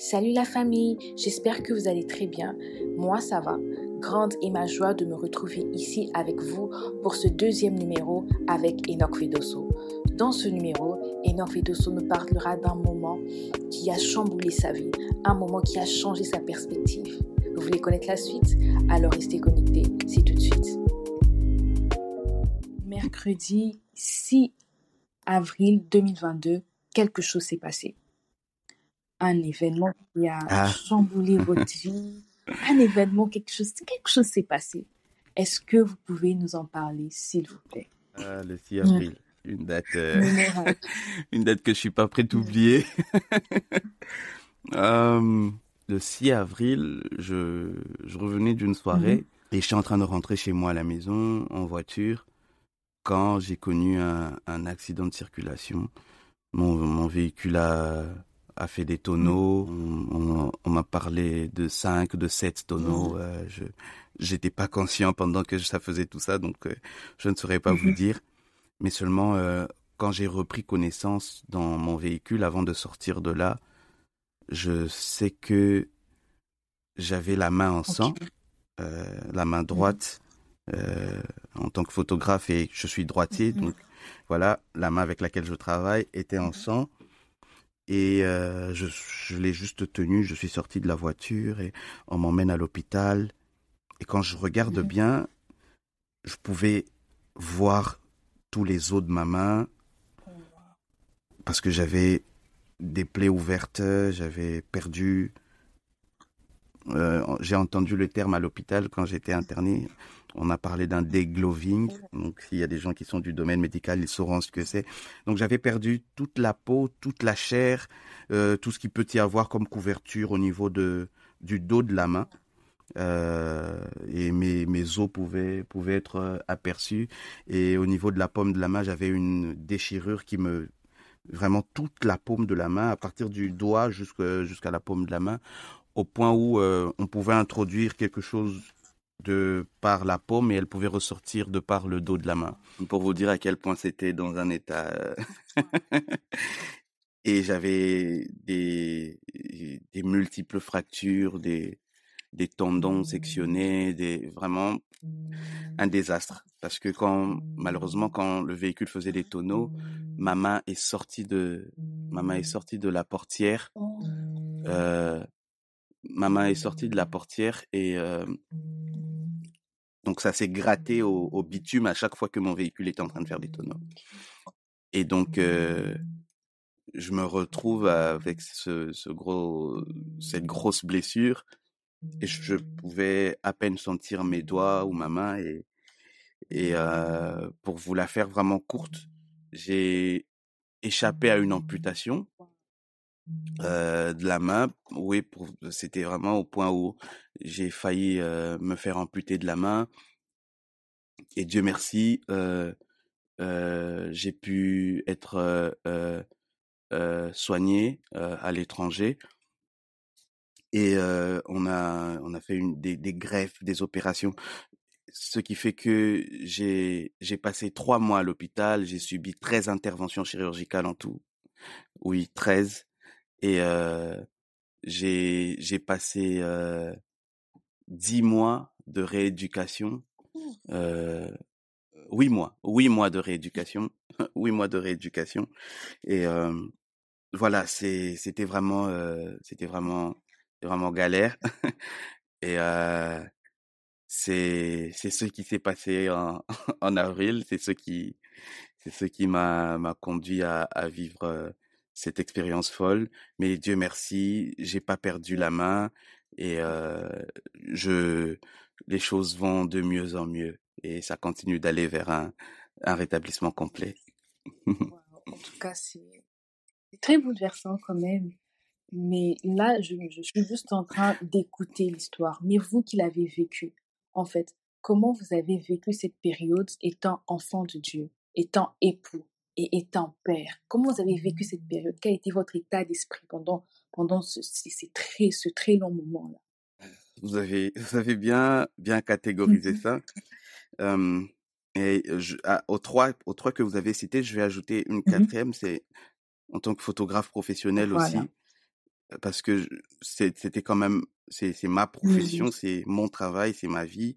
Salut la famille, j'espère que vous allez très bien. Moi ça va. Grande est ma joie de me retrouver ici avec vous pour ce deuxième numéro avec Enoch Vedoso. Dans ce numéro, Enoch Vedoso nous parlera d'un moment qui a chamboulé sa vie, un moment qui a changé sa perspective. Vous voulez connaître la suite? Alors restez connectés, c'est tout de suite. Mercredi 6 avril 2022, quelque chose s'est passé un événement qui a Ah. chamboulé votre vie, un événement, quelque chose, quelque chose s'est passé. Est-ce que vous pouvez nous en parler, s'il vous plaît? Ah, le 6 avril, une date, euh, une date que je suis pas prêt d'oublier. Euh, le 6 avril, je, je revenais d'une soirée et j'étais en train de rentrer chez moi à la maison en voiture quand j'ai connu un, un accident de circulation. Mon, mon véhicule a, a fait des tonneaux. On, on- on m'a parlé de 5, de 7 tonneaux. Euh, je j'étais pas conscient pendant que ça faisait tout ça, donc euh, je ne saurais pas vous Mhm. dire. Mais seulement euh, quand j'ai repris connaissance dans mon véhicule avant de sortir de là, je sais que j'avais la main en sang, la main droite, euh, en tant que photographe et je suis droitier, Mhm. donc voilà, la main avec laquelle je travaille était en sang. Et euh, je, je l'ai juste tenue, je suis sorti de la voiture et on m'emmène à l'hôpital. Et quand je regarde bien, je pouvais voir tous les os de ma main parce que j'avais des plaies ouvertes, j'avais perdu. euh, J'ai entendu le terme à l'hôpital quand j'étais interné. On a parlé d'un degloving. Donc, s'il y a des gens qui sont du domaine médical, ils sauront ce que c'est. Donc, j'avais perdu toute la peau, toute la chair, euh, tout ce qui peut y avoir comme couverture au niveau de, du dos de la main. Euh, et mes, mes os pouvaient, pouvaient être euh, aperçus. Et au niveau de la paume de la main, j'avais une déchirure qui me, vraiment toute la paume de la main, à partir du doigt jusqu'à jusqu'à la paume de la main, au point où euh, on pouvait introduire quelque chose de par la paume et elle pouvait ressortir de par le dos de la main. Pour vous dire à quel point c'était dans un état. euh, et j'avais des, des multiples fractures, des, des tendons sectionnés, des vraiment un désastre. Parce que quand, malheureusement, quand le véhicule faisait des tonneaux, ma main est sortie de, ma main est sortie de la portière. Euh, ma main est sortie de la portière et euh, donc ça s'est gratté au, au bitume à chaque fois que mon véhicule était en train de faire des tonneaux. Et donc euh, je me retrouve avec ce, ce gros, cette grosse blessure et je, je pouvais à peine sentir mes doigts ou ma main et et euh, pour vous la faire vraiment courte, j'ai échappé à une amputation euh, de la main. Oui, c'était vraiment au point où j'ai failli me faire amputer de la main. Et Dieu merci, j'ai pu être soigné à l'étranger. Et on a on a fait une, des, des greffes, des opérations, ce qui fait que j'ai j'ai passé trois mois à l'hôpital. J'ai subi 13 interventions chirurgicales en tout. Oui, 13. Et euh, j'ai j'ai passé euh, 10 mois de rééducation. Euh, huit mois, huit mois de rééducation, huit mois de rééducation. Et euh, voilà, c'est c'était vraiment euh, c'était vraiment vraiment galère. Et euh, c'est c'est ce qui s'est passé en, en avril, c'est ce qui c'est ce qui m'a m'a conduit à, à vivre euh, cette expérience folle. Mais Dieu merci, j'ai pas perdu la main et euh, je les choses vont de mieux en mieux et ça continue d'aller vers un un rétablissement complet. En tout cas, c'est très bouleversant quand même. Mais là, je, je suis juste en train d'écouter l'histoire. Mais vous qui l'avez vécu, en fait, comment vous avez vécu cette période étant enfant de Dieu, étant époux? Et étant père Comment vous avez vécu cette période? Quel a été votre état d'esprit pendant, pendant ce, très, ce très long moment-là? Vous avez vous avez bien bien catégorisé ça. Euh, et je, à- aux trois aux trois que vous avez cités, je vais ajouter une Mhm. quatrième, c'est en tant que photographe professionnel aussi. Voilà. parce que c'était quand même, c'est ma Mmh profession, c'est mon travail, c'est ma vie,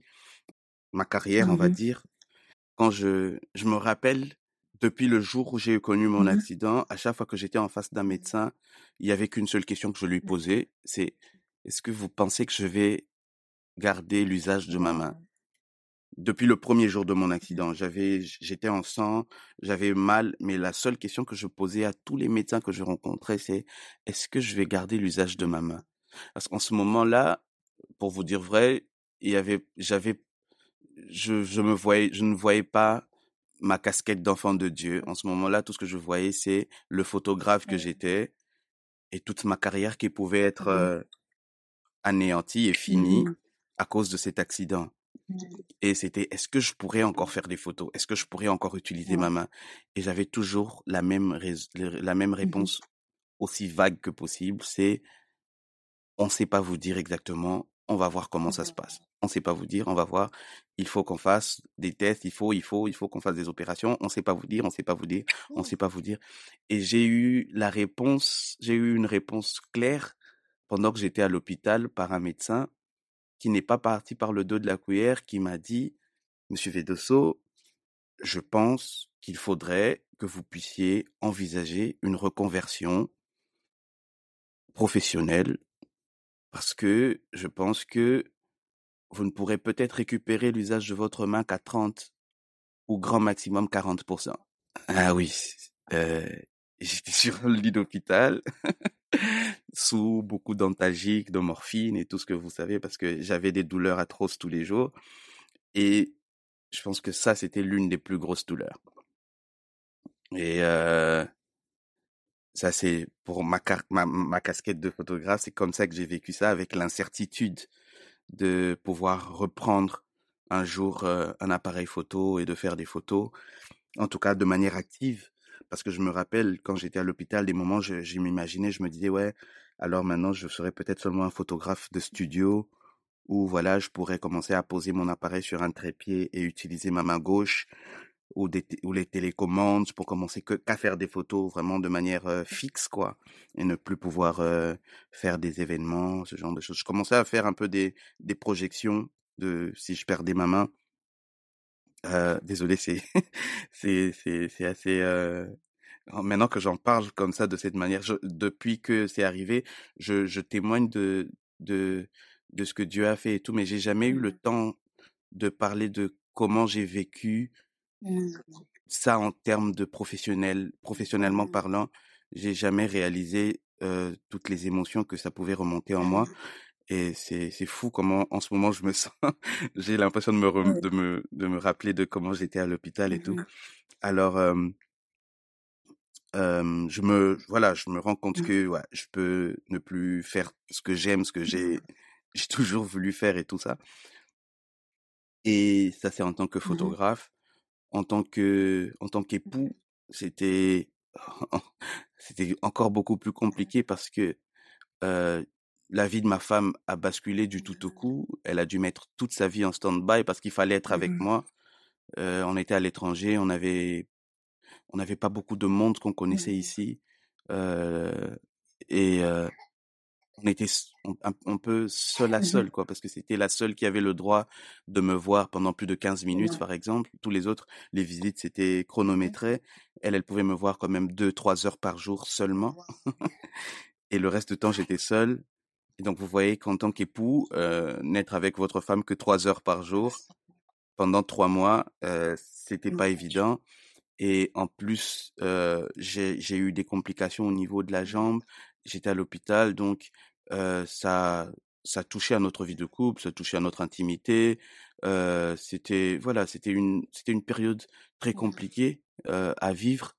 ma carrière, on va Mmh dire. Quand je, je me rappelle, depuis le jour où j'ai connu mon Mmh accident, à chaque fois que j'étais en face d'un médecin, il y avait qu'une seule question que je lui posais, c'est est-ce que vous pensez que je vais garder l'usage de ma main? Depuis le premier jour de mon accident, j'avais, j'étais en sang, j'avais mal, mais la seule question que je posais à tous les médecins que je rencontrais, c'est est-ce que je vais garder l'usage de ma main? Parce qu'en ce moment-là, pour vous dire vrai, il y avait, j'avais, je, je me voyais, je ne voyais pas ma casquette d'enfant de Dieu. En ce moment-là, tout ce que je voyais, c'est le photographe que j'étais et toute ma carrière qui pouvait être euh, anéantie et finie Mmh à cause de cet accident. Et c'était, est-ce que je pourrais encore faire des photos? Est-ce que je pourrais encore utiliser ma main? Et j'avais toujours la même, la même réponse aussi vague que possible, c'est, on sait pas vous dire exactement, on va voir comment ça se passe. On sait pas vous dire, on va voir. Il faut qu'on fasse des tests, il faut, il faut, il faut qu'on fasse des opérations. On sait pas vous dire, on sait pas vous dire, on sait pas vous dire. Et j'ai eu la réponse, j'ai eu une réponse claire pendant que j'étais à l'hôpital par un médecin qui n'est pas parti par le dos de la cuillère, qui m'a dit, Monsieur Vedoso, je pense qu'il faudrait que vous puissiez envisager une reconversion professionnelle parce que je pense que vous ne pourrez peut-être récupérer l'usage de votre main qu'à 30 ou grand maximum 40%. Ah oui, euh, j'étais sur le lit d'hôpital sous beaucoup d'antalgiques, de morphine et tout ce que vous savez parce que j'avais des douleurs atroces tous les jours et je pense que ça c'était l'une des plus grosses douleurs. Et euh, ça c'est pour ma, ma, ma casquette de photographe, c'est comme ça que j'ai vécu ça avec l'incertitude de pouvoir reprendre un jour euh, un appareil photo et de faire des photos, en tout cas de manière active. Parce que je me rappelle quand j'étais à l'hôpital, des moments, je, je m'imaginais, je me disais, ouais, alors maintenant je serais peut-être seulement un photographe de studio où voilà, je pourrais commencer à poser mon appareil sur un trépied et utiliser ma main gauche ou, des ou les télécommandes pour commencer que qu'à faire des photos vraiment de manière euh, fixe quoi et ne plus pouvoir euh, faire des événements ce genre de choses. Je commençais à faire un peu des des projections de si je perdais ma main. Euh, désolé c'est c'est c'est assez euh, maintenant que j'en parle comme ça de cette manière je, depuis que c'est arrivé je je témoigne de de de ce que Dieu a fait et tout mais j'ai jamais eu le temps de parler de comment j'ai vécu ça en termes de professionnel, professionnellement parlant, j'ai jamais réalisé euh, toutes les émotions que ça pouvait remonter en moi. Et c'est c'est fou comment en ce moment je me sens. j'ai l'impression de me de me de me rappeler de comment j'étais à l'hôpital et tout. Alors euh, euh, je me voilà, je me rends compte que ouais, je peux ne plus faire ce que j'aime, ce que j'ai j'ai toujours voulu faire et tout ça. Et ça c'est en tant que photographe en tant que en tant qu'époux, c'était c'était encore beaucoup plus compliqué parce que euh, la vie de ma femme a basculé du tout au coup. Elle a dû mettre toute sa vie en stand-by parce qu'il fallait être avec moi. Euh, on était à l'étranger, on avait on n'avait pas beaucoup de monde qu'on connaissait ici. Euh, et on était un, peu seul à seul, quoi, parce que c'était la seule qui avait le droit de me voir pendant plus de 15 minutes, par exemple. Tous les autres, les visites, c'était chronométré. Elle, elle pouvait me voir quand même deux, trois heures par jour seulement. et le reste du temps, j'étais seul. Et donc, vous voyez qu'en tant qu'époux, euh, n'être avec votre femme que trois heures par jour pendant trois mois, euh, c'était pas évident. Et en plus, euh, j'ai eu des complications au niveau de la jambe. J'étais à l'hôpital, donc euh, ça ça touchait à notre vie de couple, ça touchait à notre intimité. Euh, c'était voilà, c'était une c'était une période très compliquée euh, à vivre.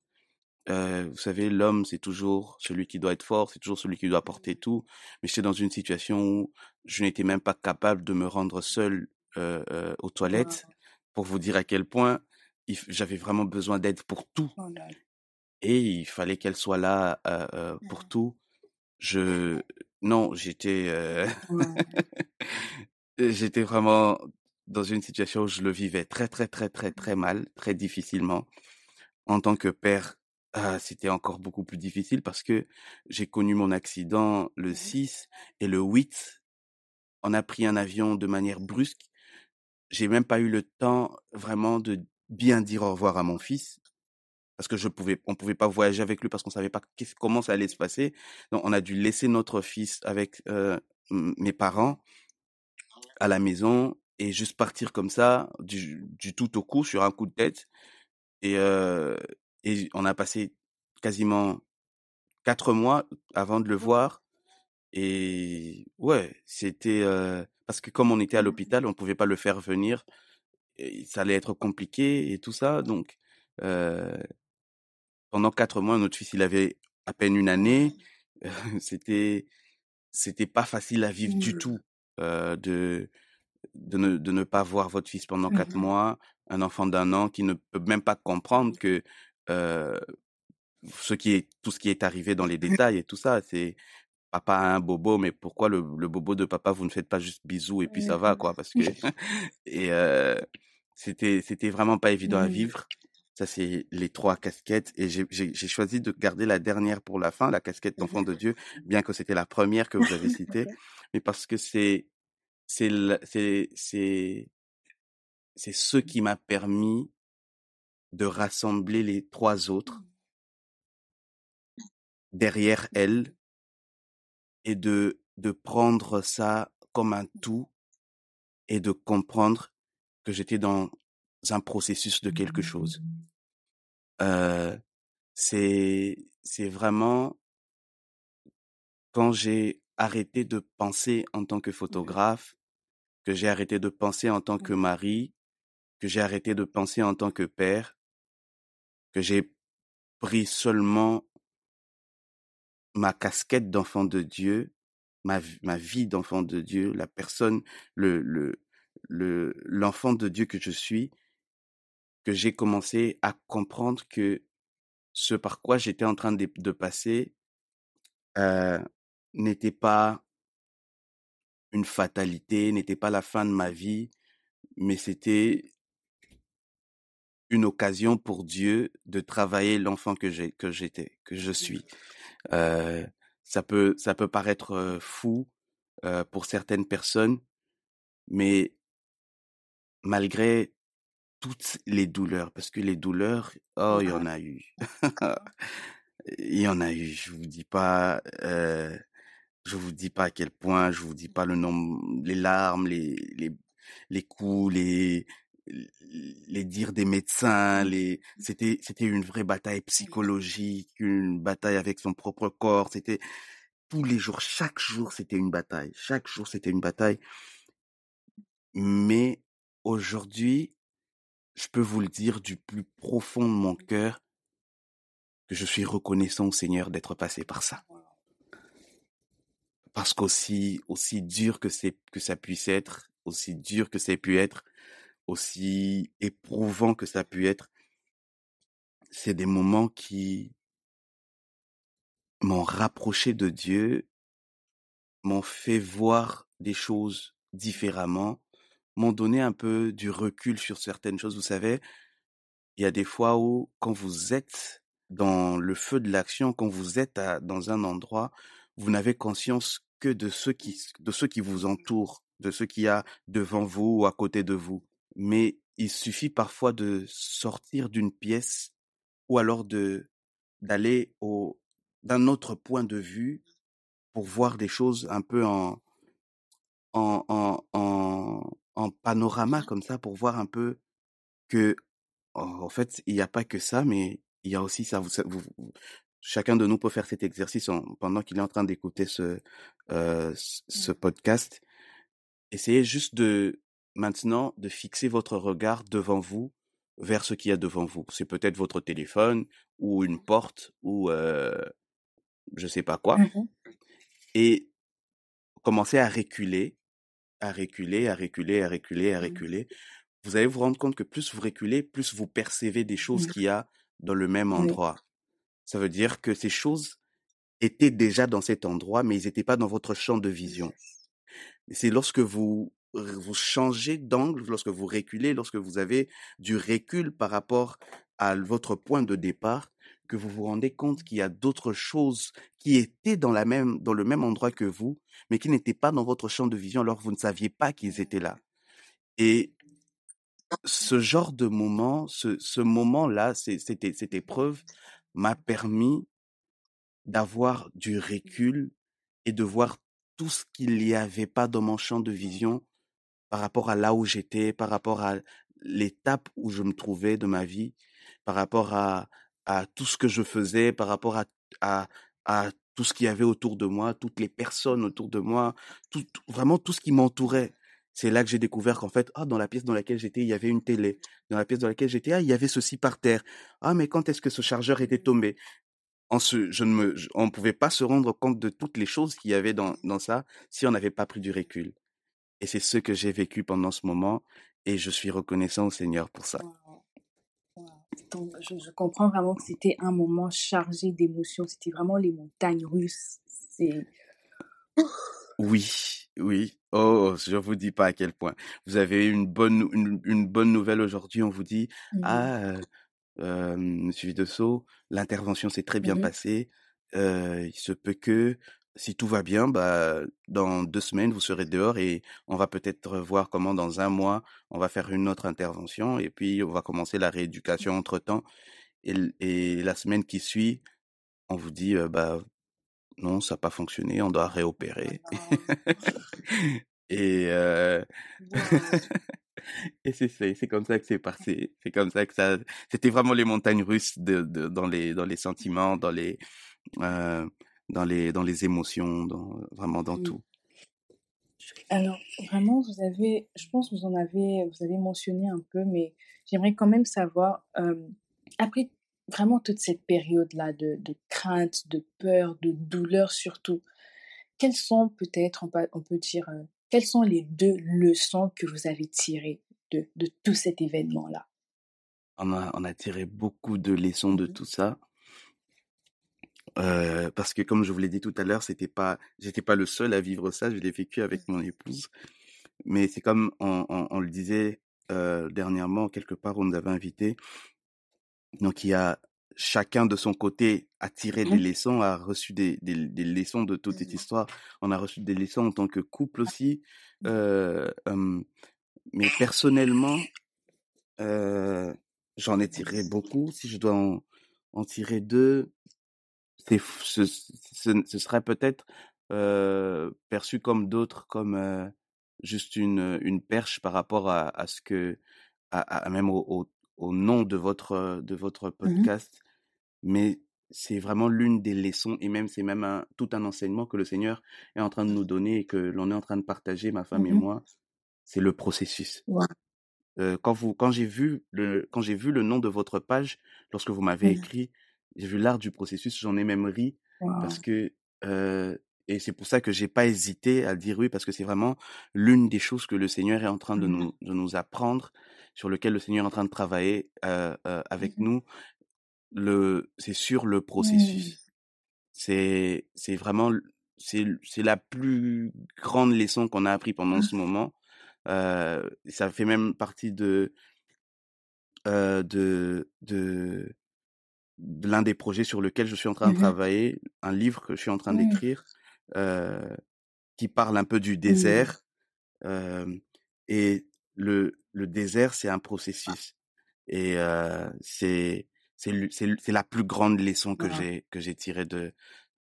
Euh, vous savez, l'homme c'est toujours celui qui doit être fort, c'est toujours celui qui doit porter tout. Mais j'étais dans une situation où je n'étais même pas capable de me rendre seul euh, euh, aux toilettes pour vous dire à quel point j'avais vraiment besoin d'aide pour tout. Oh Et il fallait qu'elle soit là euh, pour tout. Je non, j'étais euh... j'étais vraiment dans une situation où je le vivais très très très très très mal, très difficilement. En tant que père ah, c'était encore beaucoup plus difficile parce que j'ai connu mon accident le 6 et le 8, on a pris un avion de manière brusque. J'ai même pas eu le temps vraiment de bien dire au revoir à mon fils parce que je pouvais, on pouvait pas voyager avec lui parce qu'on savait pas comment ça allait se passer. Donc, on a dû laisser notre fils avec euh, mes parents à la maison et juste partir comme ça du, du tout au coup sur un coup de tête. Et, euh, et on a passé quasiment quatre mois avant de le voir. Et ouais, c'était euh, parce que comme on était à l'hôpital, on pouvait pas le faire venir. Et ça allait être compliqué et tout ça. Donc euh, pendant quatre mois, notre fils il avait à peine une année. c'était c'était pas facile à vivre du tout euh, de de ne, de ne pas voir votre fils pendant quatre mmh mois, un enfant d'un an qui ne peut même pas comprendre que euh, ce qui est tout ce qui est arrivé dans les détails et tout ça, c'est papa a un bobo, mais pourquoi le, le, bobo de papa vous ne faites pas juste bisous et puis ça va quoi? Parce que et euh, c'était c'était vraiment pas évident à vivre. Ça c'est les trois casquettes et j'ai choisi de garder la dernière pour la fin, la casquette d'enfant de Dieu, bien que c'était la première que vous avez citée, mais parce que c'est c'est c'est c'est c'est ce qui m'a permis de rassembler les trois autres derrière elle et de, de prendre ça comme un tout et de comprendre que j'étais dans un processus de quelque chose. Euh, c'est, c'est vraiment quand j'ai arrêté de penser en tant que photographe, que j'ai arrêté de penser en tant que mari, que j'ai arrêté de penser en tant que père, que j'ai pris seulement ma casquette d'enfant de Dieu, ma, ma vie d'enfant de Dieu, la personne, le, le, le, l'enfant de Dieu que je suis, que j'ai commencé à comprendre que ce par quoi j'étais en train de, de passer euh, n'était pas une fatalité, n'était pas la fin de ma vie, mais c'était une occasion pour Dieu de travailler l'enfant que j'ai, que j'étais, que je suis. Euh, ça peut, ça peut paraître fou euh, pour certaines personnes, mais malgré toutes les douleurs, parce que les douleurs, oh, il y en a eu. il y en a eu. Je vous dis pas, euh, je vous dis pas à quel point, je vous dis pas le nombre, les larmes, les, les, les coups, les, les dires des médecins, les c'était c'était une vraie bataille psychologique, une bataille avec son propre corps, c'était tous les jours, chaque jour c'était une bataille, chaque jour c'était une bataille. Mais aujourd'hui, je peux vous le dire du plus profond de mon cœur que je suis reconnaissant au Seigneur d'être passé par ça. Parce qu'aussi aussi dur que ça puisse être, aussi dur que ça pu être, aussi éprouvant que ça a pu être, c'est des moments qui m'ont rapproché de Dieu, m'ont fait voir des choses différemment, m'ont donné un peu du recul sur certaines choses. Vous savez, il y a des fois où quand vous êtes dans le feu de l'action, quand vous êtes dans un endroit, vous n'avez conscience que de ceux qui, de ceux qui vous entourent, de ceux qu'il y a devant vous ou à côté de vous mais il suffit parfois de sortir d'une pièce ou alors de d'aller au d'un autre point de vue pour voir des choses un peu en en en, en panorama comme ça pour voir un peu que en fait il n'y a pas que ça mais il y a aussi ça vous, vous chacun de nous peut faire cet exercice pendant qu'il est en train d'écouter ce euh, ce podcast essayez juste de maintenant de fixer votre regard devant vous vers ce qu'il y a devant vous. C'est peut-être votre téléphone ou une porte ou euh, je sais pas quoi. Mmh Et commencez à reculer, à reculer, à reculer, à reculer, à mmh. reculer. Vous allez vous rendre compte que plus vous reculez, plus vous percevez des choses mmh. qu'il y a dans le même endroit. Ça veut dire que ces choses étaient déjà dans cet endroit, mais ils n'étaient pas dans votre champ de vision. C'est lorsque vous vous changez d'angle lorsque vous reculez, lorsque vous avez du recul par rapport à votre point de départ, que vous vous rendez compte qu'il y a d'autres choses qui étaient dans la même, dans le même endroit que vous, mais qui n'étaient pas dans votre champ de vision alors que vous ne saviez pas qu'ils étaient là. Et ce genre de moment, ce, ce moment-là, c'était, cette épreuve m'a permis d'avoir du recul et de voir tout ce qu'il n'y avait pas dans mon champ de vision par rapport à là où j'étais, par rapport à l'étape où je me trouvais de ma vie, par rapport à, à tout ce que je faisais, par rapport à, à, à tout ce qu'il y avait autour de moi, toutes les personnes autour de moi, tout, vraiment tout ce qui m'entourait. C'est là que j'ai découvert qu'en fait, ah, dans la pièce dans laquelle j'étais, il y avait une télé. Dans la pièce dans laquelle j'étais, ah, il y avait ceci par terre. Ah, mais quand est-ce que ce chargeur était tombé? On se, je ne me, on pouvait pas se rendre compte de toutes les choses qu'il y avait dans, dans ça si on n'avait pas pris du recul. Et c'est ce que j'ai vécu pendant ce moment et je suis reconnaissant au Seigneur pour ça. Donc, je, je, comprends vraiment que c'était un moment chargé d'émotions. C'était vraiment les montagnes russes. C'est. Oui, oui. Oh, je vous dis pas à quel point. Vous avez une bonne, une, une bonne nouvelle aujourd'hui. On vous dit, ah, euh, Monsieur Videsso, l'intervention s'est très bien passée. Euh, il se peut que si tout va bien, bah, dans deux semaines, vous serez dehors et on va peut-être voir comment dans un mois, on va faire une autre intervention et puis on va commencer la rééducation entre-temps. Et, et la semaine qui suit, on vous dit, euh, bah, non, ça n'a pas fonctionné, on doit réopérer. et euh... et c'est c'est comme ça que c'est passé. C'est comme ça que ça. C'était vraiment les montagnes russes de, de, dans les dans les sentiments, dans les euh, dans les, dans les émotions, dans, vraiment dans tout. Alors, vraiment, vous avez, je pense que vous en avez, vous avez mentionné un peu, mais j'aimerais quand même savoir, euh, après vraiment toute cette période-là de, de, crainte, de peur, de douleur surtout, quelles sont peut-être, on peut, dire, euh, quelles sont les deux leçons que vous avez tirées de, de tout cet événement-là? On a, on a tiré beaucoup de leçons de mmh tout ça. Euh, parce que comme je vous l'ai dit tout à l'heure, c'était pas, j'étais pas le seul à vivre ça. Je l'ai vécu avec mon épouse. Mais c'est comme on, on, on, le disait euh, dernièrement quelque part on nous avait invités. Donc il y a chacun de son côté a tiré des leçons, a reçu des, des, des leçons de toute cette histoire. On a reçu des leçons en tant que couple aussi. Euh, mais personnellement, j'en ai tiré beaucoup. Si je dois en, en tirer deux, ce, ce, ce, serait peut-être euh, perçu comme d'autres, comme euh, juste une, une perche par rapport à, à ce que, à, à même au, au, au, nom de votre, de votre mmh podcast. Mais c'est vraiment l'une des leçons et même c'est même un, tout un enseignement que le Seigneur est en train de nous donner et que l'on est en train de partager, ma femme mmh et moi. C'est le processus. Ouais. Euh, quand vous, quand j'ai vu le, quand j'ai vu le nom de votre page, lorsque vous m'avez mmh. écrit, j'ai vu l'art du processus, j'en ai même ri wow. parce que euh, et c'est pour ça que j'ai pas hésité à dire oui parce que c'est vraiment l'une des choses que le Seigneur est en train de mmh. nous de nous apprendre, sur lequel le Seigneur est en train de travailler euh, euh, avec mmh. nous. Le c'est sur le processus. Mmh. C'est c'est vraiment c'est c'est la plus grande leçon qu'on a appris pendant ce moment. Euh, ça fait même partie de euh, de de l'un des projets sur lequel je suis en train de mmh travailler, un livre que je suis en train d'écrire, euh, qui parle un peu du mmh. désert. Euh, et le, le désert, c'est un processus. Et euh, c'est c'est la plus grande leçon que j'ai que j'ai tirée de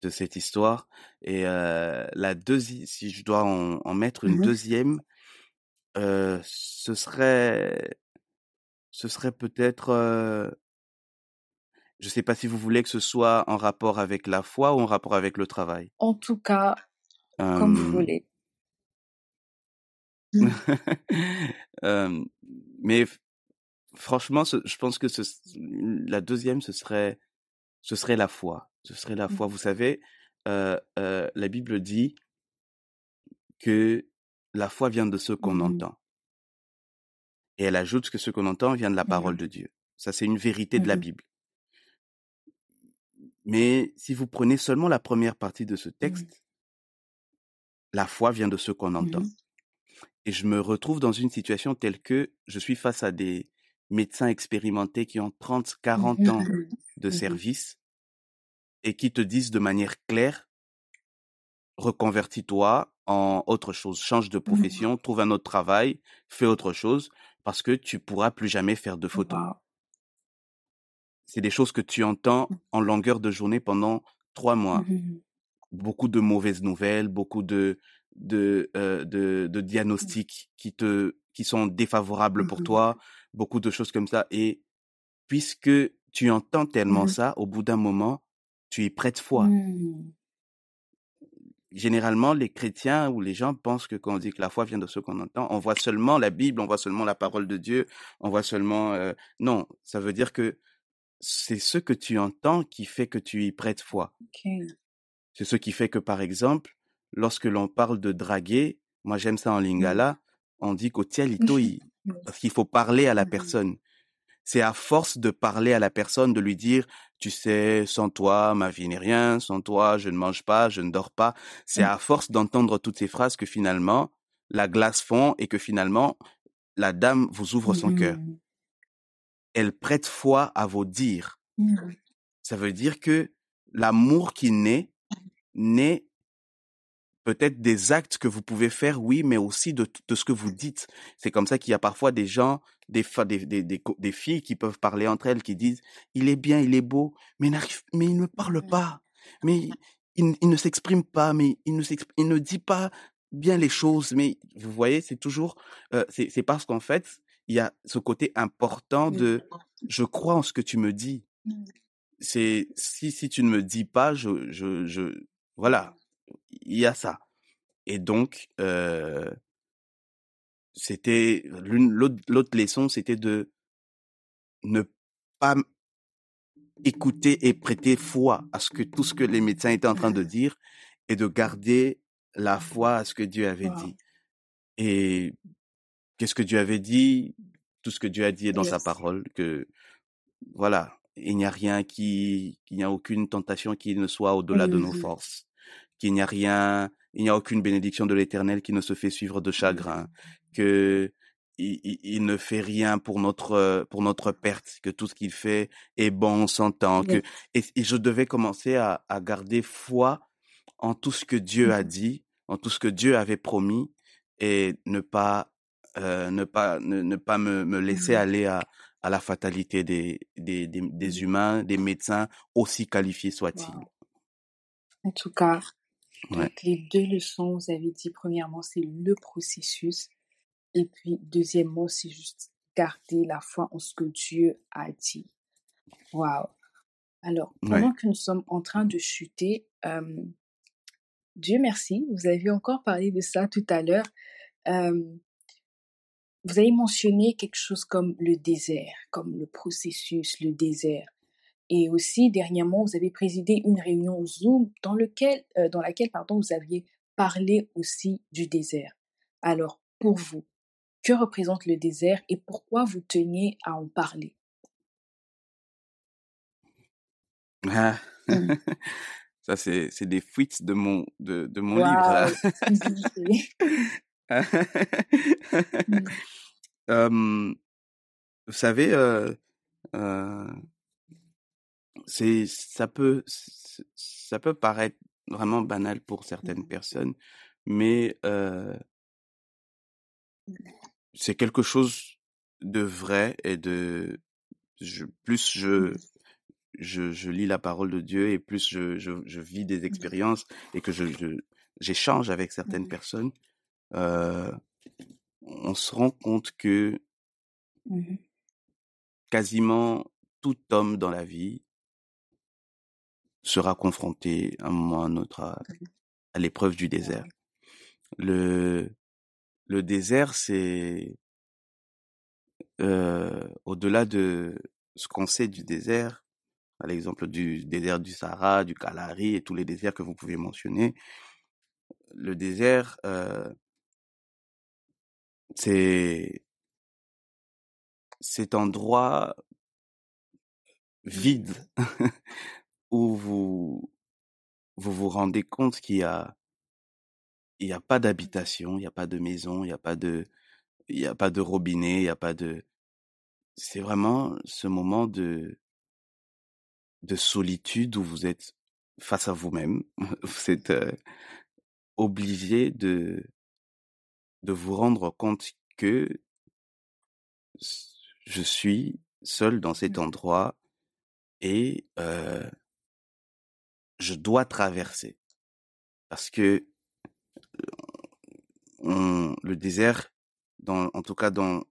de cette histoire. Et euh, la deuxième, si je dois en, en mettre une mmh deuxième, euh, ce serait ce serait peut-être je ne sais pas si vous voulez que ce soit en rapport avec la foi ou en rapport avec le travail. En tout cas, euh... comme vous voulez. euh, mais franchement, je pense que ce, la deuxième, ce serait, ce serait la foi. Ce serait la foi. Vous savez, euh, euh, la Bible dit que la foi vient de ce qu'on mmh. entend. Et elle ajoute que ce qu'on entend vient de la parole mmh. de Dieu. Ça, c'est une vérité mmh. de la Bible. Mais si vous prenez seulement la première partie de ce texte, mmh. la foi vient de ce qu'on entend. Mmh. Et je me retrouve dans une situation telle que je suis face à des médecins expérimentés qui ont 30, 40 mmh. ans de service et qui te disent de manière claire, reconvertis-toi en autre chose, change de profession, trouve un autre travail, fais autre chose, parce que tu pourras plus jamais faire de photos. C'est des choses que tu entends Mmh. en longueur de journée pendant trois mois. Mmh. Beaucoup de mauvaises nouvelles, beaucoup de de euh, de, de Mmh. diagnostics qui te qui sont défavorables pour toi, beaucoup de choses comme ça. Et puisque tu entends tellement Mmh. ça, au bout d'un moment, tu y prêtes foi. Généralement, les chrétiens ou les gens pensent que quand on dit que la foi vient de ce qu'on entend, on voit seulement la Bible, on voit seulement la parole de Dieu, on voit seulement... euh, Non, ça veut dire que c'est ce que tu entends qui fait que tu y prêtes foi. C'est ce qui fait que, par exemple, lorsque l'on parle de draguer, moi j'aime ça en Mmh. lingala, on dit qu'au tialito, il- Mmh. parce qu'il faut parler à la Mmh. personne. C'est à force de parler à la personne, de lui dire, tu sais, sans toi, ma vie n'est rien, sans toi, je ne mange pas, je ne dors pas. C'est à force d'entendre toutes ces phrases que finalement, la glace fond et que finalement, la dame vous ouvre son cœur. Elle prête foi à vos dires. Mmh. Ça veut dire que l'amour qui naît, naît peut-être des actes que vous pouvez faire, oui, mais aussi de, de ce que vous dites. C'est comme ça qu'il y a parfois des gens, des, des, des, des, co- des filles qui peuvent parler entre elles, qui disent, il est bien, il est beau, mais, n'arrive- mais il ne parle Mmh. pas, mais il, il ne s'exprime pas, mais il ne, il ne dit pas bien les choses. Mais vous voyez, c'est toujours, euh, c'est c'est parce qu'en fait, il y a ce côté important Mmh. de, je crois en ce que tu me dis. Mmh. C'est, si, si tu ne me dis pas, je, je, je, voilà, il y a ça. Et donc, euh, c'était l'une, l'autre, l'autre leçon, c'était de ne pas écouter et prêter foi à ce que tout ce que les médecins étaient en train de dire et de garder la foi à ce que Dieu avait Wow. dit. Et qu'est-ce que Dieu avait dit? Tout ce que Dieu a dit est dans sa parole, que voilà, il n'y a rien qui, qu'il n'y a aucune tentation qui ne soit au-delà de nos Mhm. forces, qu'il n'y a rien, il n'y a aucune bénédiction de l'Éternel qui ne se fait suivre de chagrin, que il, il- il ne fait rien pour notre pour notre perte, que tout ce qu'il fait est bon, on s'entend, que et, et je devais commencer à, à garder foi en tout ce que Dieu a Mhm. dit, en tout ce que Dieu avait promis, et ne pas euh, ne pas ne, ne pas me, me laisser Mhm. aller à à la fatalité des des, des, des humains, des médecins aussi qualifiés soient-ils. Wow. En tout cas, Ouais. donc les deux leçons, vous avez dit, premièrement, c'est le processus. Et puis, deuxièmement, c'est juste garder la foi en ce que Dieu a dit. Waouh. Alors, Ouais. pendant que nous sommes en train de chuter, euh, Dieu merci, vous avez encore parlé de ça tout à l'heure. Euh, vous avez mentionné quelque chose comme le désert, comme le processus, le désert. Et aussi, dernièrement, vous avez présidé une réunion Zoom dans, lequel, euh, dans laquelle pardon, vous aviez parlé aussi du désert. Alors, pour vous, que représente le désert et pourquoi vous teniez à en parler? Ah. Mm. Ça c'est des fuites de mon de de mon livre là. Mm. Euh, vous savez, euh, euh, c'est ça peut ça peut paraître vraiment banal pour certaines personnes, mais c'est quelque chose de vrai et de je, plus je je je lis la parole de Dieu et plus je je, je vis des expériences et que je j'échange avec certaines personnes, euh, on se rend compte que Mhm. quasiment tout homme dans la vie sera confronté à un moment ou à un autre à, à l'épreuve du désert. Le, le désert, c'est euh, au-delà de ce qu'on sait du désert, à l'exemple du désert du Sahara, du Kalahari et tous les déserts que vous pouvez mentionner. Le désert, euh, c'est cet endroit vide où vous vous vous rendez compte qu'il y a il y a pas d'habitation, il y a pas de maison, il y a pas de il y a pas de robinet, il y a pas de c'est vraiment ce moment de de solitude où vous êtes face à vous-même. Vous êtes euh, obligé de, de vous rendre compte que je suis seul dans cet Mmh. endroit et euh, je dois traverser. Parce que on, le désert, dans, en tout cas dans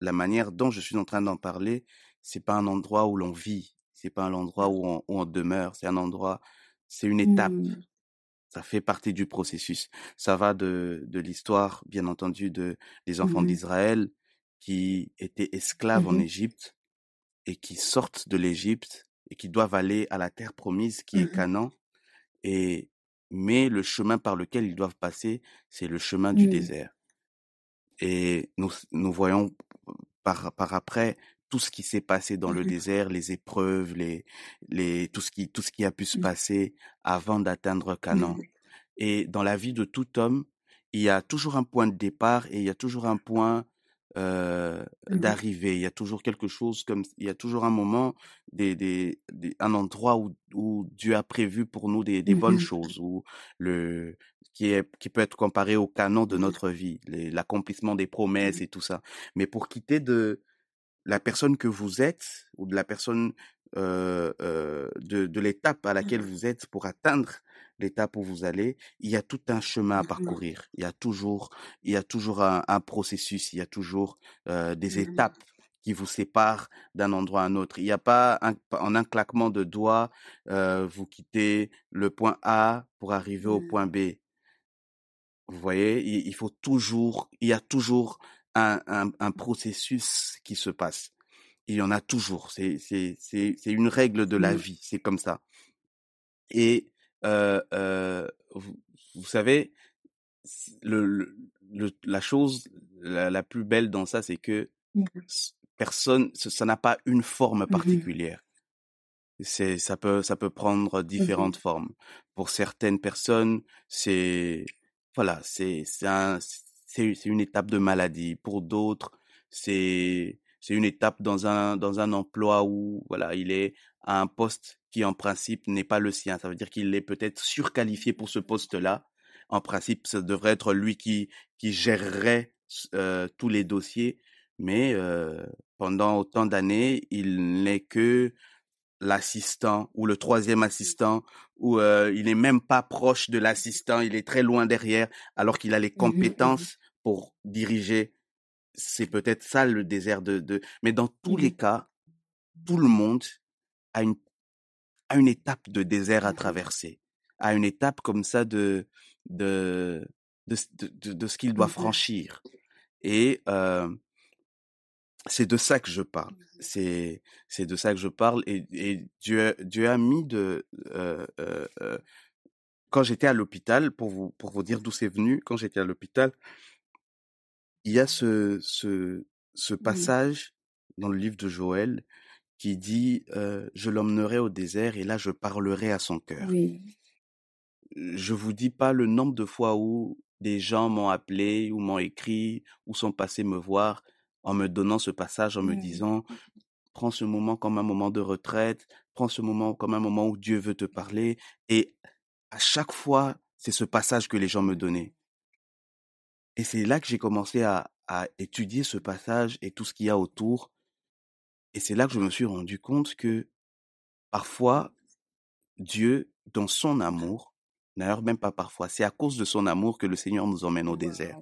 la manière dont je suis en train d'en parler, c'est pas un endroit où l'on vit, c'est pas un endroit où on, où on demeure, c'est un endroit, c'est une étape. Mmh. Ça fait partie du processus. Ça va de, de l'histoire, bien entendu, de, des enfants Mmh d'Israël qui étaient esclaves en Mmh Égypte et qui sortent de l'Égypte et qui doivent aller à la terre promise qui est Mmh Canaan. Et, mais le chemin par lequel ils doivent passer, c'est le chemin du Mmh. désert. Et nous, nous voyons par, par après tout ce qui s'est passé dans le Mmh désert, les épreuves, les, les, tout ce qui, tout ce qui a pu se Mmh. passer avant d'atteindre Canaan. Mmh. Et dans la vie de tout homme, il y a toujours un point de départ et il y a toujours un point euh, d'arrivée. Il y a toujours quelque chose comme, il y a toujours un moment, des, des, des- un endroit où, où Dieu a prévu pour nous des, des bonnes choses, où le, qui est, qui peut être comparé au canon de notre vie, l'accomplissement des promesses et tout ça. Mais pour quitter de la personne que vous êtes ou de la personne euh, euh, de, de l'étape à laquelle Mmh. vous êtes pour atteindre l'étape où vous allez, il y a tout un chemin à parcourir. Il y a toujours, il y a toujours un, un processus, il y a toujours euh, des Mmh. étapes qui vous séparent d'un endroit à un autre. Il n'y a pas un, en un claquement de doigts, euh, vous quittez le point A pour arriver au Mmh. point B. Vous voyez, il, il faut toujours, il y a toujours un, un, un processus qui se passe. Il y en a toujours. C'est, c'est, c'est, c'est une règle de la Mmh. vie. C'est comme ça. Et euh, euh, vous, vous savez, le, le, le- la chose la, la plus belle dans ça, c'est que Mmh. personne, ça n'a pas une forme Mmh particulière. C'est, ça peut, ça peut prendre Mmh différentes formes. Pour certaines personnes, c'est, voilà, c'est, c'est un, c'est, une étape de maladie. Pour d'autres, c'est, c'est une étape dans un, dans un emploi où, voilà, il est à un poste qui, en principe, n'est pas le sien. Ça veut dire qu'il est peut-être surqualifié pour ce poste-là. En principe, ça devrait être lui qui, qui gérerait euh, tous les dossiers. Mais euh, pendant autant d'années, il n'est que l'assistant ou le troisième assistant ou euh, il n'est même pas proche de l'assistant, il est très loin derrière alors qu'il a les Mmh mh. Mmh mh. compétences pour diriger. C'est peut-être ça le désert de, de... Mais dans tous Mmh les cas, tout le monde a une, a une étape de désert à traverser, a une étape comme ça de, de, de, de, ce qu'il doit franchir. Et euh, c'est de ça que je parle. C'est c'est de ça que je parle et, et Dieu Dieu a mis de euh, euh, quand j'étais à l'hôpital pour vous pour vous dire d'où c'est venu quand j'étais à l'hôpital il y a ce ce ce Mmh. passage dans le livre de Joël qui dit euh, je l'emmènerai au désert et là je parlerai à son cœur. Oui. Je vous dis pas le nombre de fois où des gens m'ont appelé ou m'ont écrit ou sont passés me voir en me donnant ce passage en me Mmh. disant prends ce moment comme un moment de retraite, prends ce moment comme un moment où Dieu veut te parler. Et à chaque fois, c'est ce passage que les gens me donnaient. Et c'est là que j'ai commencé à, à étudier ce passage et tout ce qu'il y a autour. Et c'est là que je me suis rendu compte que parfois, Dieu, dans son amour, d'ailleurs même pas parfois, c'est à cause de son amour que le Seigneur nous emmène au désert.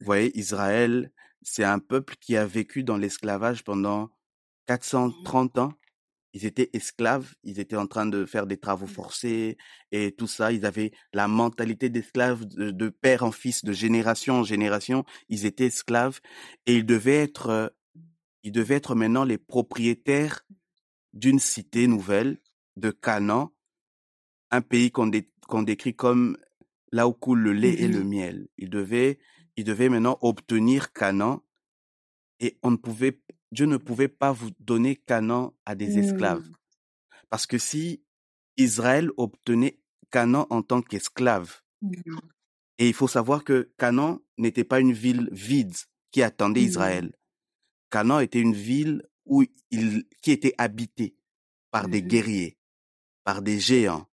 Vous voyez, Israël, c'est un peuple qui a vécu dans l'esclavage pendant Mmh. 430 ans. Ils étaient esclaves, ils étaient en train de faire des travaux Mmh. forcés et tout ça. Ils avaient la mentalité d'esclaves de, de père en fils, de génération en génération. Ils étaient esclaves et ils devaient être, euh, ils devaient être maintenant les propriétaires d'une cité nouvelle de Canaan, un pays qu'on dé- qu'on décrit comme là où coule le lait et le Mmh. miel. Ils devaient, ils devaient maintenant obtenir Canaan et on ne pouvait, Dieu ne pouvait pas vous donner Canaan à des esclaves. Mmh. Parce que si Israël obtenait Canaan en tant qu'esclave, Mmh. et il faut savoir que Canaan n'était pas une ville vide qui attendait Mmh. Israël. Canaan était une ville où il, qui était habitée par des guerriers. par des géants,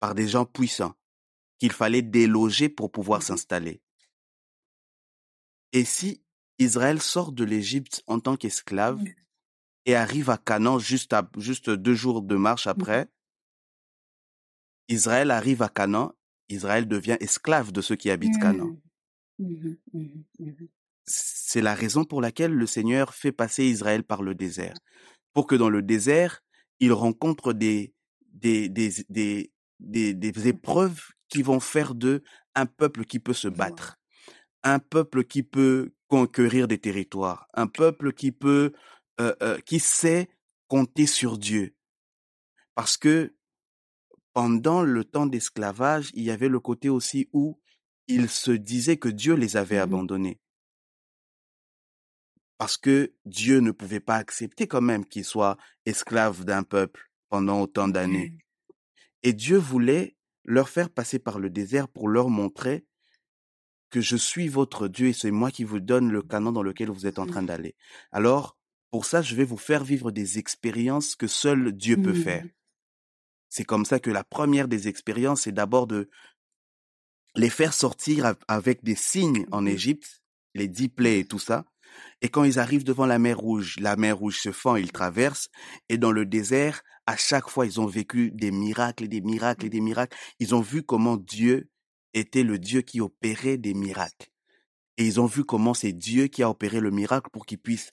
par des gens puissants, qu'il fallait déloger pour pouvoir s'installer. Et si Israël sort de l'Égypte en tant qu'esclave et arrive à Canaan juste, à, juste deux jours de marche après, Israël arrive à Canaan, Israël devient esclave de ceux qui habitent Canaan. Mmh. Mmh mmh C'est la raison pour laquelle le Seigneur fait passer Israël par le désert, pour que dans le désert, il rencontre des, des, des, des, des, épreuves qui vont faire d'eux un peuple qui peut se battre, un peuple qui peut conquérir des territoires, un peuple qui peut, euh, euh, qui sait compter sur Dieu. Parce que pendant le temps d'esclavage, il y avait le côté aussi où ils se disaient que Dieu les avait mmh abandonnés. Parce que Dieu ne pouvait pas accepter quand même qu'ils soient esclaves d'un peuple pendant autant d'années. Et Dieu voulait leur faire passer par le désert pour leur montrer que je suis votre Dieu et c'est moi qui vous donne le canon dans lequel vous êtes en train d'aller. Alors, pour ça, je vais vous faire vivre des expériences que seul Dieu peut faire. Mmh. C'est comme ça que la première des expériences, c'est d'abord de les faire sortir avec des signes en mmh Égypte, les dix plaies et tout ça. Et quand ils arrivent devant la mer Rouge, la mer Rouge se fend, ils traversent. Et dans le désert, à chaque fois, ils ont vécu des miracles et des miracles et des miracles. Ils ont vu comment Dieu était le Dieu qui opérait des miracles. Et ils ont vu comment c'est Dieu qui a opéré le miracle pour qu'ils puissent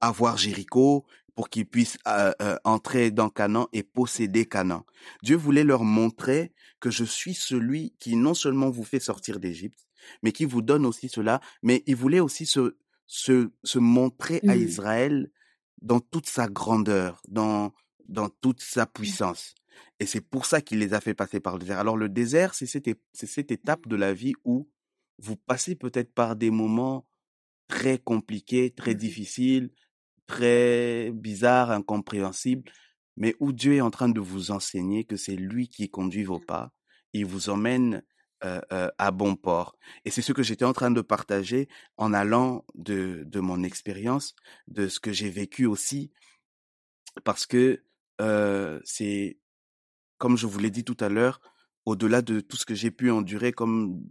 avoir Jéricho, pour qu'ils puissent euh, euh, entrer dans Canaan et posséder Canaan. Dieu voulait leur montrer que je suis celui qui non seulement vous fait sortir d'Égypte, mais qui vous donne aussi cela, mais il voulait aussi se, se, se montrer à mmh. Israël dans toute sa grandeur, dans, dans toute sa puissance. Et c'est pour ça qu'il les a fait passer par le désert. Alors le désert, c'est cette, cette étape de la vie où vous passez peut-être par des moments très compliqués, très mmh difficiles, très bizarre, incompréhensible, mais où Dieu est en train de vous enseigner que c'est lui qui conduit vos pas. Il vous emmène à bon port. Et c'est ce que j'étais en train de partager en allant de, de mon expérience, de ce que j'ai vécu aussi, parce que c'est, comme je vous l'ai dit tout à l'heure, au-delà de tout ce que j'ai pu endurer comme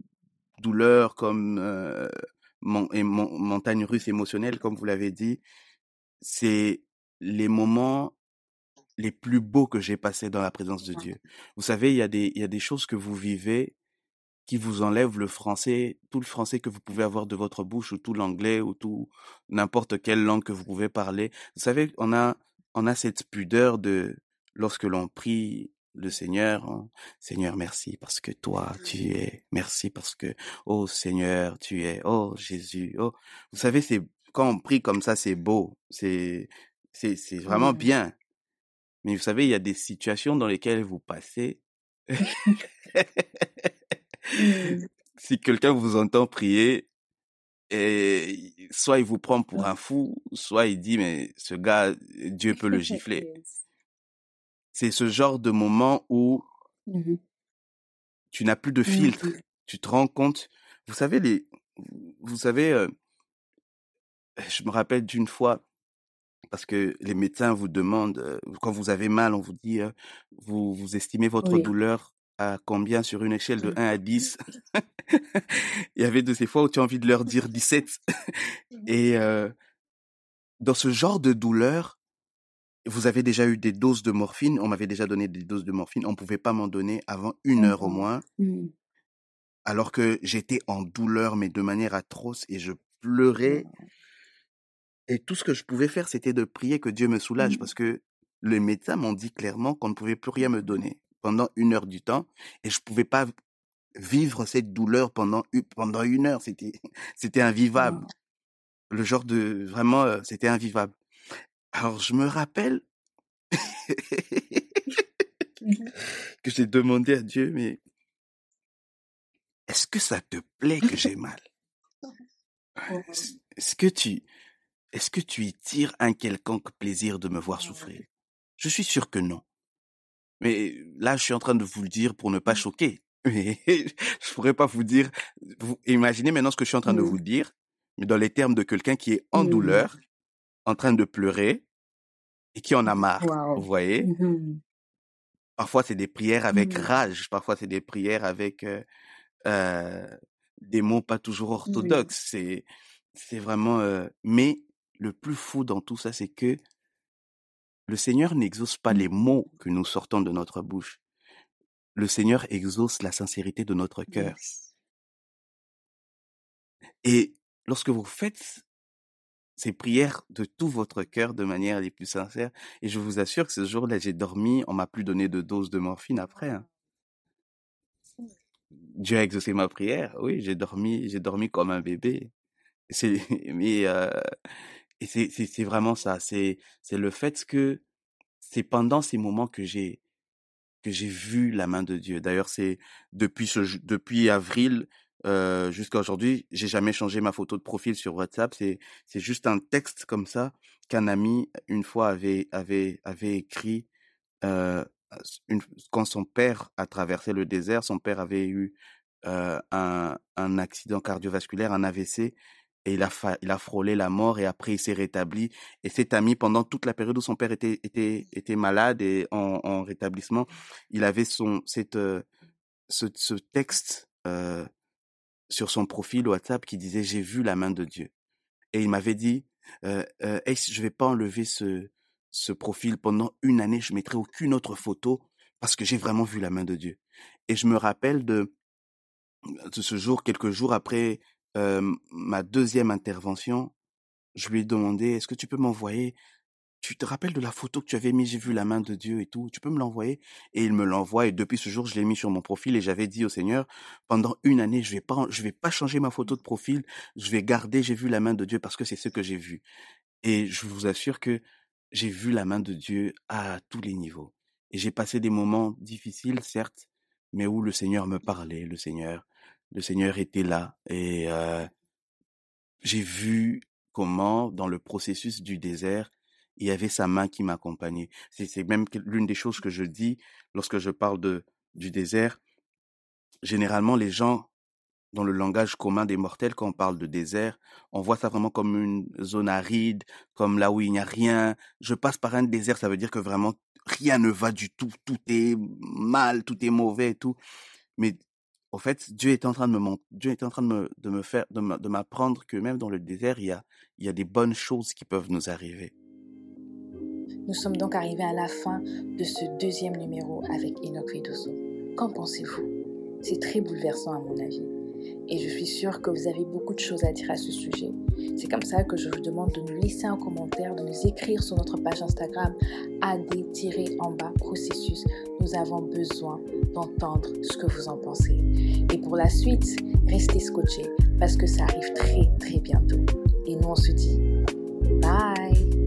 douleur, comme mon, et montagne russe émotionnelle, comme vous l'avez dit, c'est les moments les plus beaux que j'ai passés dans la présence de Dieu. Vous savez, il y a des, il y a des choses que vous vivez qui vous enlèvent le français, tout le français que vous pouvez avoir de votre bouche ou tout l'anglais ou tout n'importe quelle langue que vous pouvez parler. Vous savez, on a, on a cette pudeur de, lorsque l'on prie le Seigneur, hein, Seigneur, merci parce que toi, tu es, merci parce que, oh Seigneur, tu es, oh Jésus, oh. Vous savez, c'est, quand on prie comme ça, c'est beau, c'est, c'est, c'est vraiment bien. Mais vous savez, il y a des situations dans lesquelles vous passez. si quelqu'un vous entend prier, et soit il vous prend pour un fou, soit il dit, mais ce gars, Dieu peut le gifler. C'est ce genre de moment où mmh tu n'as plus de mmh filtre. Tu te rends compte. Vous savez, les, vous savez, euh, je me rappelle d'une fois, parce que les médecins vous demandent, euh, quand vous avez mal, on vous dit, euh, vous, vous estimez votre douleur à combien sur une échelle de 1 à 10 Il y avait de ces fois où tu as envie de leur dire 17. Et dans ce genre de douleur, vous avez déjà eu des doses de morphine, on m'avait déjà donné des doses de morphine, on ne pouvait pas m'en donner avant une heure au moins, mmh. alors que j'étais en douleur, mais de manière atroce, et je pleurais. Et tout ce que je pouvais faire, c'était de prier que Dieu me soulage, mmh. parce que les médecins m'ont dit clairement qu'on ne pouvait plus rien me donner pendant une heure du temps, et je ne pouvais pas vivre cette douleur pendant, pendant une heure, c'était, c'était invivable. Le genre de, vraiment, euh, c'était invivable. Alors, je me rappelle que j'ai demandé à Dieu, mais est-ce que ça te plaît que j'ai mal? Est-ce que tu est-ce que tu y tires un quelconque plaisir de me voir souffrir? Je suis sûr que non. Mais là, je suis en train de vous le dire pour ne pas choquer. Mais je pourrais pas vous dire. Vous imaginez maintenant ce que je suis en train de vous dire, mais dans les termes de quelqu'un qui est en douleur, en train de pleurer, et qui en a marre. Vous voyez? Mmh parfois c'est des prières avec Mmh. rage, parfois c'est des prières avec euh, euh, des mots pas toujours orthodoxes. C'est c'est vraiment. euh, Mais le plus fou dans tout ça, c'est que le Seigneur n'exauce pas les mots que nous sortons de notre bouche. Le Seigneur exauce la sincérité de notre cœur. Yes. Et lorsque vous faites ces prières de tout votre cœur de manière les plus sincères, et je vous assure que ce jour-là, j'ai dormi, on m'a plus donné de dose de morphine après. hein. Dieu a exaucé ma prière. Oui, j'ai dormi, j'ai dormi comme un bébé. C'est, mais, euh, c'est, vraiment ça. C'est, c'est le fait que c'est pendant ces moments que j'ai, que j'ai vu la main de Dieu. D'ailleurs, c'est depuis ce, depuis avril, jusqu'à aujourd'hui, j'ai jamais changé ma photo de profil sur WhatsApp. C'est, c'est juste un texte comme ça qu'un ami, une fois, avait, avait, avait écrit, quand son père a traversé le désert, son père avait eu un, un accident cardiovasculaire, un AVC, et il a, il a frôlé la mort, et après il s'est rétabli. Et cet ami, pendant toute la période où son père était, était, était malade et en, en rétablissement, il avait son, cette, ce, texte sur son profil WhatsApp qui disait J'ai vu la main de Dieu. Et il m'avait dit euh, euh, Ace, je vais pas enlever ce, ce profil pendant une année, je mettrai aucune autre photo parce que j'ai vraiment vu la main de Dieu. Et je me rappelle de, de ce jour, quelques jours après euh, ma deuxième intervention, je lui ai demandé Est-ce que tu peux m'envoyer tu te rappelles de la photo que tu avais mis, j'ai vu la main de Dieu et tout, tu peux me l'envoyer? Et il me l'envoie et depuis ce jour, je l'ai mis sur mon profil et j'avais dit au Seigneur, pendant une année, je vais pas, je vais pas changer ma photo de profil, je vais garder, j'ai vu la main de Dieu parce que c'est ce que j'ai vu. Et je vous assure que j'ai vu la main de Dieu à tous les niveaux. Et j'ai passé des moments difficiles, certes, mais où le Seigneur me parlait, le Seigneur, le Seigneur était là et euh, j'ai vu comment, dans le processus du désert, il y avait sa main qui m'accompagnait. C'est, même l'une des choses que je dis lorsque je parle du désert. Généralement, les gens, dans le langage commun des mortels, quand on parle de désert, on voit ça vraiment comme une zone aride, comme là où il n'y a rien. Je passe par un désert, ça veut dire que vraiment rien ne va du tout. Tout est mal, tout est mauvais et tout. Mais au fait, Dieu est en train de me Dieu est en train de me, de me faire, de m'apprendre que même dans le désert, il y a, il y a des bonnes choses qui peuvent nous arriver. Nous sommes donc arrivés à la fin de ce deuxième numéro avec Enoch Vedoso. Qu'en pensez-vous? C'est très bouleversant à mon avis. Et je suis sûre que vous avez beaucoup de choses à dire à ce sujet. C'est comme ça que je vous demande de nous laisser un commentaire, de nous écrire sur notre page Instagram AD-en-bas processus. Nous avons besoin d'entendre ce que vous en pensez. Et pour la suite, restez scotchés parce que ça arrive très très bientôt. Et nous on se dit bye